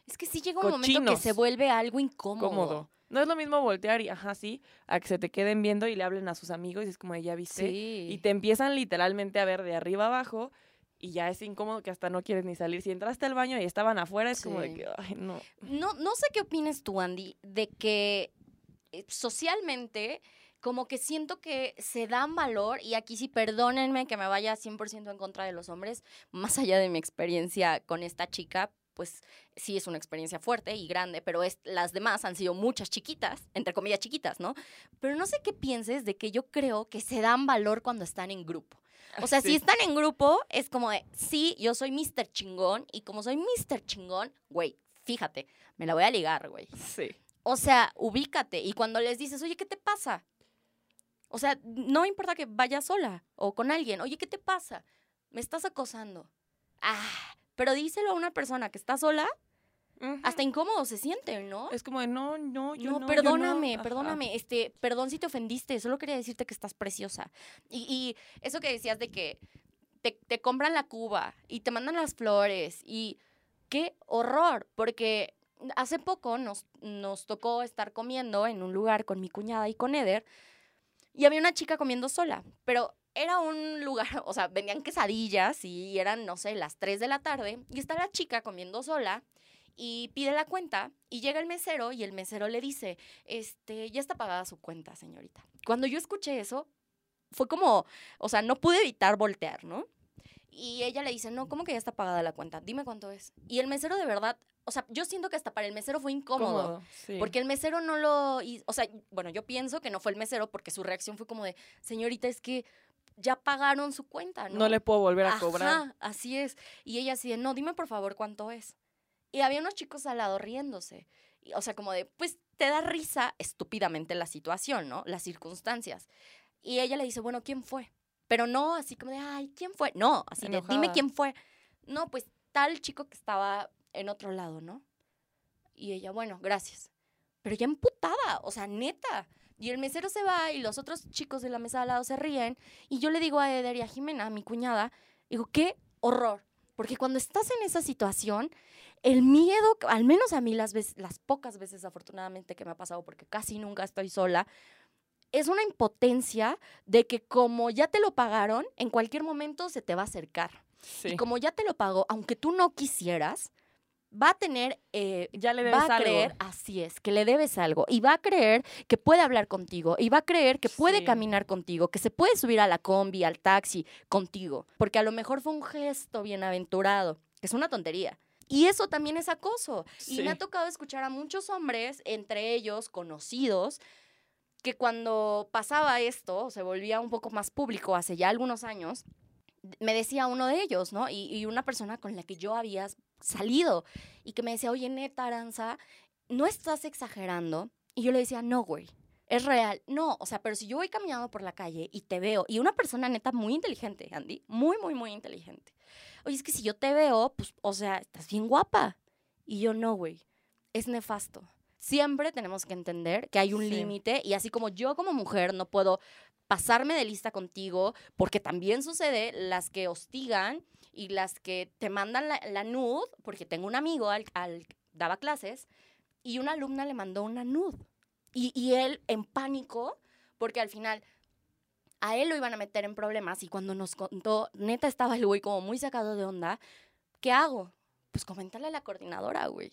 Es que sí llega un momento que se vuelve algo incómodo. No es lo mismo voltear y, ajá, sí, a que se te queden viendo y le hablen a sus amigos y es como, ya viste. Y te empiezan literalmente a ver de arriba abajo y ya es incómodo que hasta no quieres ni salir. Si entraste al baño y estaban afuera, es como de que, ay, no. No, no sé qué opinas tú, Andy, de que eh, socialmente como que siento que se dan valor, y aquí sí perdónenme que me vaya 100% en contra de los hombres, más allá de mi experiencia con esta chica, pues sí es una experiencia fuerte y grande, pero es, las demás han sido muchas chiquitas, entre comillas chiquitas, ¿no? Pero no sé qué pienses de que yo creo que se dan valor cuando están en grupo. O sea, si están en grupo, es como de, sí, yo soy Mr. Chingón, y como soy Mr. Chingón, güey, fíjate, me la voy a ligar, güey. Sí. O sea, ubícate. Y cuando les dices, oye, ¿qué te pasa? O sea, no importa que vayas sola o con alguien. Oye, ¿qué te pasa? Me estás acosando. Ah, pero díselo a una persona que está sola. Hasta incómodo se siente, ¿no? Es como de no, no, yo no. no perdóname, perdóname. Este, perdón si te ofendiste. Solo quería decirte que estás preciosa. Y, y eso que decías de que te, te compran la cuba y te mandan las flores. Y qué horror. Porque hace poco nos, nos tocó estar comiendo en un lugar con mi cuñada y con Eder y había una chica comiendo sola, pero era un lugar, o sea, vendían quesadillas y eran, no sé, las 3 de la tarde y está la chica comiendo sola y pide la cuenta y llega el mesero y el mesero le dice, este, ya está pagada su cuenta, señorita. Cuando yo escuché eso, fue como, o sea, no pude evitar voltear, ¿no? Y ella le dice, no, ¿cómo que ya está pagada la cuenta? Dime cuánto es. Y el mesero de verdad o sea, yo siento que hasta para el mesero fue incómodo. Porque el mesero no lo. O sea, bueno, yo pienso que no fue el mesero porque su reacción fue como de, señorita, es que ya pagaron su cuenta, ¿no? No le puedo volver a cobrar. Así es. Y ella así de, no, dime por favor cuánto es. Y había unos chicos al lado riéndose. o sea, como de, pues te da risa estúpidamente la situación, ¿no? Las circunstancias. Y ella le dice, bueno, ¿quién fue? Pero no así como de, ay, ¿quién fue? No, así de, dime quién fue. No, pues tal chico que estaba en otro lado, ¿no? Y ella, bueno, gracias. Pero ya emputada, o sea, neta. Y el mesero se va y los otros chicos de la mesa al lado se ríen. Y yo le digo a Eder y a Jimena, a mi cuñada, digo, qué horror. Porque cuando estás en esa situación, el miedo, al menos a mí las, veces, las pocas veces afortunadamente que me ha pasado, porque casi nunca estoy sola, es una impotencia de que como ya te lo pagaron, en cualquier momento se te va a acercar. Y como ya te lo pagó, aunque tú no quisieras, va a tener, eh, ya le debes va a creer, así es, que le debes algo y va a creer que puede hablar contigo y va a creer que puede caminar contigo, que se puede subir a la combi, al taxi contigo, porque a lo mejor fue un gesto bienaventurado, que es una tontería. Y eso también es acoso. Y me ha tocado escuchar a muchos hombres, entre ellos conocidos, que cuando pasaba esto, se volvía un poco más público hace ya algunos años, me decía uno de ellos, ¿no? Y, y una persona con la que yo había salido y que me decía, oye, neta, Aranza, ¿no estás exagerando? Y yo le decía, no, güey, es real. No, o sea, pero si yo voy caminando por la calle y te veo, y una persona neta muy inteligente, Andy, muy, muy, muy inteligente. Oye, es que si yo te veo, pues, o sea, estás bien guapa. Y yo no, güey, es nefasto. Siempre tenemos que entender que hay un Sí. límite y así como yo como mujer no puedo pasarme de lista contigo, porque también sucede las que hostigan y las que te mandan la, la nud, porque tengo un amigo al, al daba clases y una alumna le mandó una nud. Y, y él en pánico, porque al final a él lo iban a meter en problemas y cuando nos contó, neta estaba el güey como muy sacado de onda, ¿qué hago? Pues coméntale a la coordinadora, güey.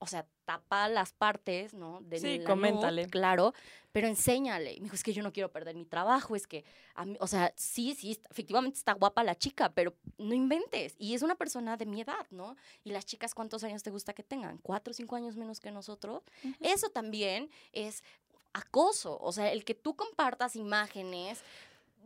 O sea, tapa las partes, ¿no? De Sí, la coméntale. claro, pero enséñale. Y Me dijo, es que yo no quiero perder mi trabajo, es que, a mí- o sea, sí, sí, efectivamente está guapa la chica, pero no inventes. Y es una persona de mi edad, ¿no? Y las chicas, ¿cuántos años te gusta que tengan? ¿Cuatro o cinco años menos que nosotros? Eso también es acoso. O sea, el que tú compartas imágenes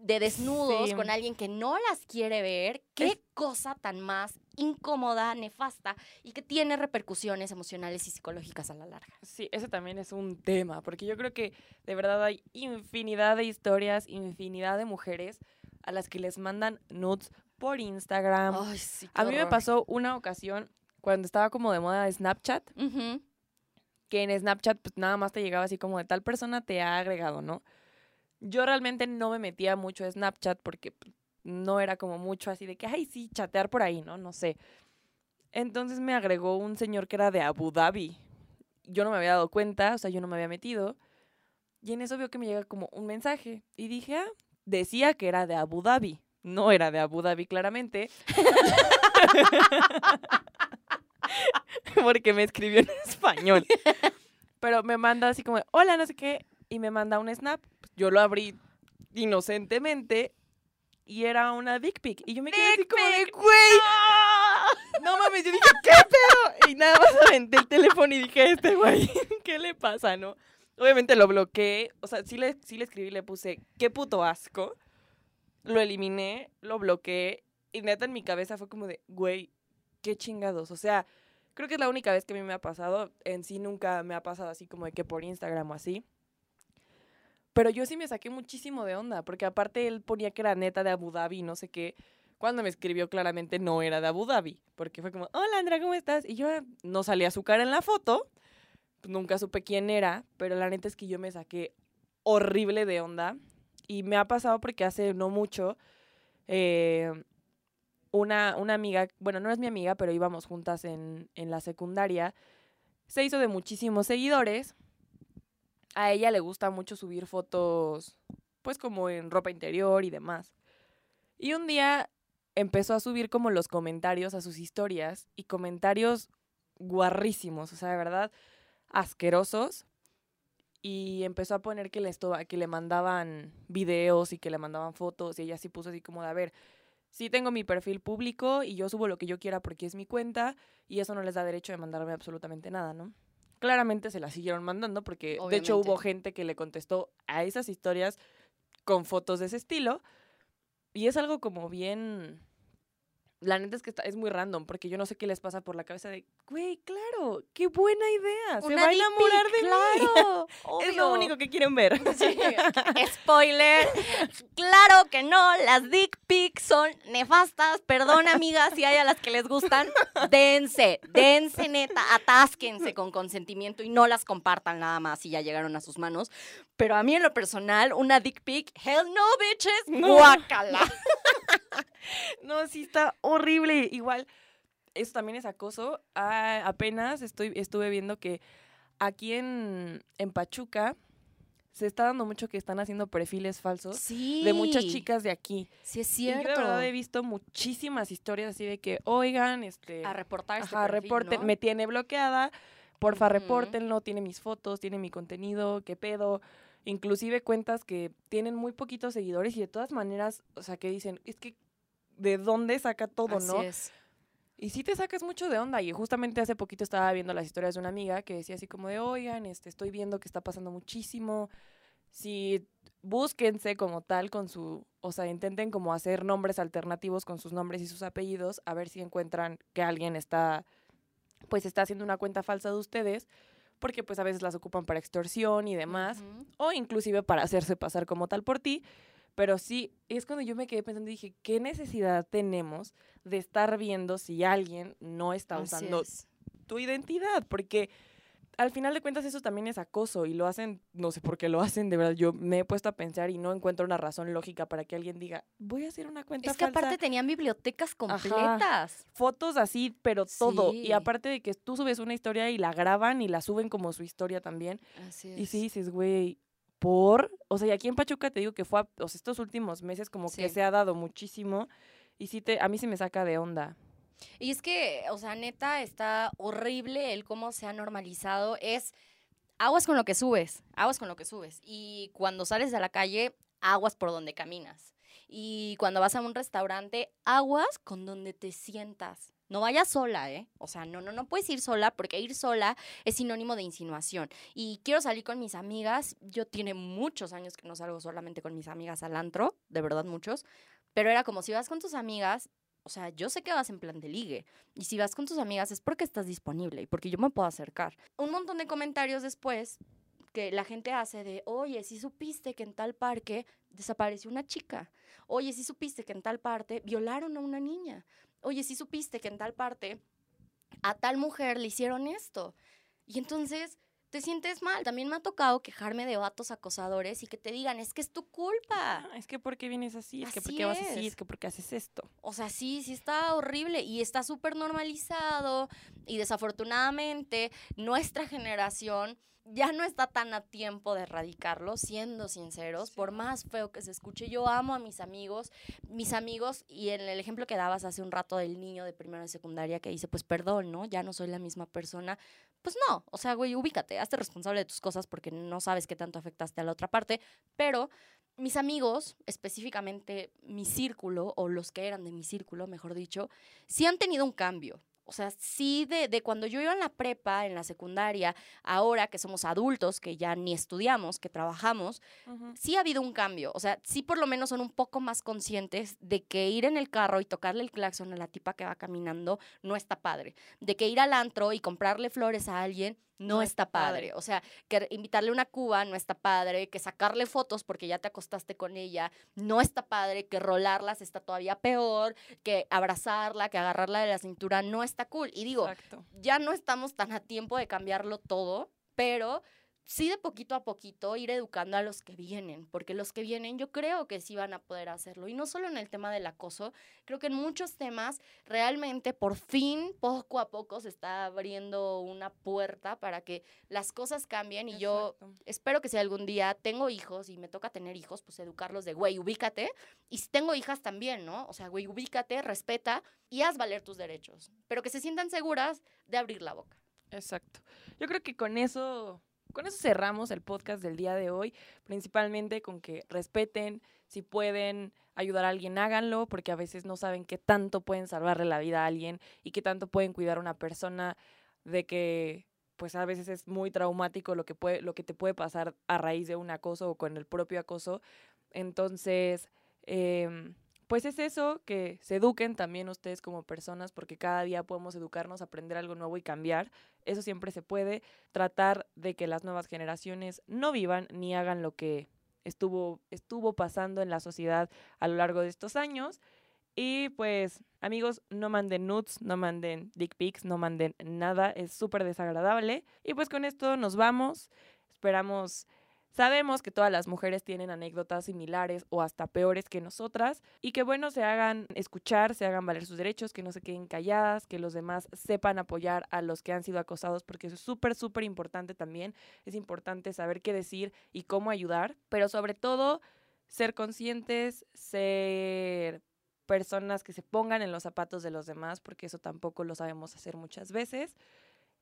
de desnudos Sí. con alguien que no las quiere ver, qué Es- cosa tan más incómoda, nefasta y que tiene repercusiones emocionales y psicológicas a la larga. Sí, ese también es un tema, porque yo creo que de verdad hay infinidad de historias, infinidad de mujeres a las que les mandan nudes por Instagram. Ay, sí, a mí me pasó una ocasión cuando estaba como de moda de Snapchat, que en Snapchat pues nada más te llegaba así como de tal persona te ha agregado, ¿no? Yo realmente no me metía mucho a Snapchat porque pues, no era como mucho así de que, ay, sí, chatear por ahí, ¿no? No sé. Entonces me agregó un señor que era de Abu Dhabi. Yo no me había dado cuenta, o sea, yo no me había metido. Y en eso veo que me llega como un mensaje. Y dije, ah, decía que era de Abu Dhabi. No era de Abu Dhabi, claramente. Porque me escribió en español. Pero me manda así como, hola, no sé qué. Y me manda un snap. Yo lo abrí inocentemente. Y era una dick pic. Y yo me quedé así como de, güey. No mames, yo dije, ¿qué pedo? Y nada más aventé el teléfono y dije, este güey, ¿qué le pasa, no? Obviamente lo bloqueé, o sea, sí le, sí le escribí, le puse, qué puto asco. Lo eliminé, lo bloqueé y neta en mi cabeza fue como de, güey, qué chingados. O sea, creo que es la única vez que a mí me ha pasado. En sí nunca me ha pasado así como de que por Instagram o así. Pero yo sí me saqué muchísimo de onda, porque aparte él ponía que era neta de Abu Dhabi, no sé qué. Cuando me escribió claramente no era de Abu Dhabi, porque fue como, hola Andrea, ¿cómo estás? Y yo ah, no salía su cara en la foto, pues nunca supe quién era, pero la neta es que yo me saqué horrible de onda. Y me ha pasado porque hace no mucho, eh, una, una amiga, bueno, no es mi amiga, pero íbamos juntas en, en la secundaria, se hizo de muchísimos seguidores. A ella le gusta mucho subir fotos, pues como en ropa interior y demás. Y un día empezó a subir como los comentarios a sus historias y comentarios guarrísimos, o sea, de verdad, asquerosos. Y empezó a poner que le, que le mandaban videos y que le mandaban fotos y ella sí puso así como de, a ver, sí tengo mi perfil público y yo subo lo que yo quiera porque es mi cuenta y eso no les da derecho de mandarme absolutamente nada, ¿no? Claramente se la siguieron mandando porque de hecho hubo gente que le contestó a esas historias con fotos de ese estilo y es algo como bien... La neta es que está- es muy random porque yo no sé qué les pasa por la cabeza de, güey, claro, qué buena idea, se Una va a enamorar pic, de mí. claro, Es lo único que quieren ver. Sí. Spoiler. Claro que no, las dick pics son nefastas. Perdón, amigas, si hay a las que les gustan. Dense, dense neta, atásquense con consentimiento y no las compartan nada más si ya llegaron a sus manos. Pero a mí en lo personal, una dick pic, hell no, bitches, guácala. No, sí está horrible. Igual, eso también es acoso. Ah, apenas estoy, estuve viendo que aquí en, en Pachuca se está dando mucho que están haciendo perfiles falsos Sí. de muchas chicas de aquí. Sí, es Y yo cierto. de verdad he visto muchísimas historias así de que, oigan, este... a reportar este Ajá, perfil, reporten, ¿no? me tiene bloqueada, porfa, Ujú. repórtenlo, tiene mis fotos, tiene mi contenido, qué pedo. Inclusive cuentas que tienen muy poquitos seguidores y de todas maneras, o sea, que dicen, es que, ¿de dónde saca todo, Así no? es. Y sí te sacas mucho de onda. Y justamente hace poquito estaba viendo las historias de una amiga que decía así como de, oigan, este, estoy viendo que está pasando muchísimo. si búsquense como tal con su, o sea, intenten como hacer nombres alternativos con sus nombres y sus apellidos, a ver si encuentran que alguien está, pues está haciendo una cuenta falsa de ustedes, porque pues a veces las ocupan para extorsión y demás, o inclusive para hacerse pasar como tal por ti. Pero sí, es cuando yo me quedé pensando y dije, ¿qué necesidad tenemos de estar viendo si alguien no está Así usando es. tu identidad? Porque al final de cuentas eso también es acoso y lo hacen, no sé por qué lo hacen, de verdad, yo me he puesto a pensar y no encuentro una razón lógica para que alguien diga, voy a hacer una cuenta Es que falsa". aparte tenían bibliotecas completas. fotos así, pero todo. Y aparte de que tú subes una historia y la graban y la suben como su historia también. Así Y sí dices, güey, ¿por? O sea, y aquí en Pachuca te digo que fue, a- o sea, estos últimos meses como que Sí. se ha dado muchísimo. Y sí, te, a mí se me saca de onda. Y es que, o sea, neta, está horrible el cómo se ha normalizado. Es aguas con lo que subes, aguas con lo que subes. Y cuando sales a la calle, aguas por donde caminas. Y cuando vas a un restaurante, aguas con donde te sientas. No vayas sola, ¿eh? O sea, no, no, no puedes ir sola porque ir sola es sinónimo de insinuación. Y quiero salir con mis amigas. Yo tiene muchos años que no salgo solamente con mis amigas al antro, de verdad muchos. Pero era como si vas con tus amigas, o sea, yo sé que vas en plan de ligue. Y si vas con tus amigas es porque estás disponible y porque yo me puedo acercar. Un montón de comentarios después que la gente hace de, oye, si supiste que en tal parque desapareció una chica. Oye, si supiste que en tal parte violaron a una niña. Oye, si supiste que en tal parte a tal mujer le hicieron esto. Y entonces te sientes mal. También me ha tocado quejarme de vatos acosadores y que te digan, es que es tu culpa. Ah, es que ¿por qué vienes así? Es que ¿por Así qué vas así? es. Que ¿por qué haces esto? O sea, sí, sí está horrible y está súper normalizado y desafortunadamente nuestra generación ya no está tan a tiempo de erradicarlo, siendo sinceros, por más feo que se escuche. Yo amo a mis amigos, mis amigos, y en el ejemplo que dabas hace un rato del niño de primero de secundaria que dice, pues perdón, ¿no? Ya no soy la misma persona. Pues no, o sea, güey, ubícate, hazte responsable de tus cosas porque no sabes qué tanto afectaste a la otra parte, pero mis amigos, específicamente mi círculo, o los que eran de mi círculo, mejor dicho, sí han tenido un cambio. O sea, sí de, de cuando yo iba en la prepa, en la secundaria, ahora que somos adultos, que ya ni estudiamos, que trabajamos, sí ha habido un cambio. O sea, sí por lo menos son un poco más conscientes de que ir en el carro y tocarle el claxon a la tipa que va caminando no está padre. De que ir al antro y comprarle flores a alguien no, No está padre. padre. O sea, que invitarle una cuba no está padre, que sacarle fotos porque ya te acostaste con ella no está padre, que rolarlas está todavía peor, que abrazarla, que agarrarla de la cintura no está cool. Y digo, Exacto. ya no estamos tan a tiempo de cambiarlo todo, pero sí de poquito a poquito ir educando a los que vienen, porque los que vienen yo creo que sí van a poder hacerlo. Y no solo en el tema del acoso, creo que en muchos temas realmente por fin, poco a poco, se está abriendo una puerta para que las cosas cambien y yo espero que si algún día tengo hijos y me toca tener hijos, pues educarlos de, güey, ubícate. Y si tengo hijas también, ¿no? O sea, güey, ubícate, respeta y haz valer tus derechos. Pero que se sientan seguras de abrir la boca. Exacto. Yo creo que con eso, con eso cerramos el podcast del día de hoy, principalmente con que respeten, si pueden ayudar a alguien, háganlo, porque a veces no saben qué tanto pueden salvarle la vida a alguien y qué tanto pueden cuidar a una persona de que pues a veces es muy traumático lo que puede lo que te puede pasar a raíz de un acoso o con el propio acoso. Entonces, em, pues es eso, que se eduquen también ustedes como personas, porque cada día podemos educarnos, aprender algo nuevo y cambiar. Eso siempre se puede. Tratar de que las nuevas generaciones no vivan ni hagan lo que estuvo, estuvo pasando en la sociedad a lo largo de estos años. Y pues, amigos, no manden nudes, no manden dick pics, no manden nada, es súper desagradable. Y pues con esto nos vamos. Esperamos, sabemos que todas las mujeres tienen anécdotas similares o hasta peores que nosotras y que bueno, se hagan escuchar, se hagan valer sus derechos, que no se queden calladas, que los demás sepan apoyar a los que han sido acosados, porque eso es súper, súper importante también. Es importante saber qué decir y cómo ayudar, pero sobre todo ser conscientes, ser personas que se pongan en los zapatos de los demás, porque eso tampoco lo sabemos hacer muchas veces.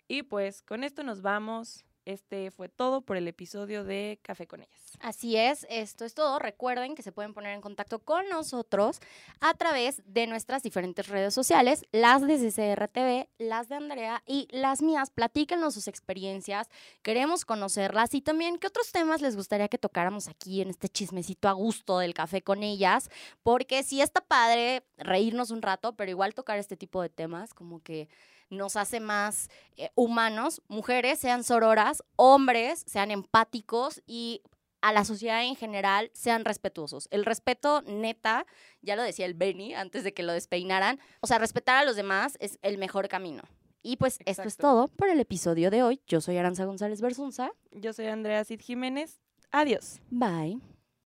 Y pues con esto nos vamos. Este fue todo por el episodio de Café con ellas. Así es, esto es todo. Recuerden que se pueden poner en contacto con nosotros a través de nuestras diferentes redes sociales, las de CCRTV, las de Andrea y las mías. Platíquenos sus experiencias, queremos conocerlas y también qué otros temas les gustaría que tocáramos aquí en este chismecito a gusto del café con ellas, porque sí está padre reírnos un rato, pero igual tocar este tipo de temas como que nos hace más eh, humanos, mujeres sean sororas, hombres sean empáticos y a la sociedad en general sean respetuosos. El respeto neta, ya lo decía el Benny antes de que lo despeinaran, o sea, respetar a los demás es el mejor camino. Y pues esto es todo por el episodio de hoy. Yo soy Aranza González Bersunza. Yo soy Andrea Cid Jiménez. Adiós. Bye.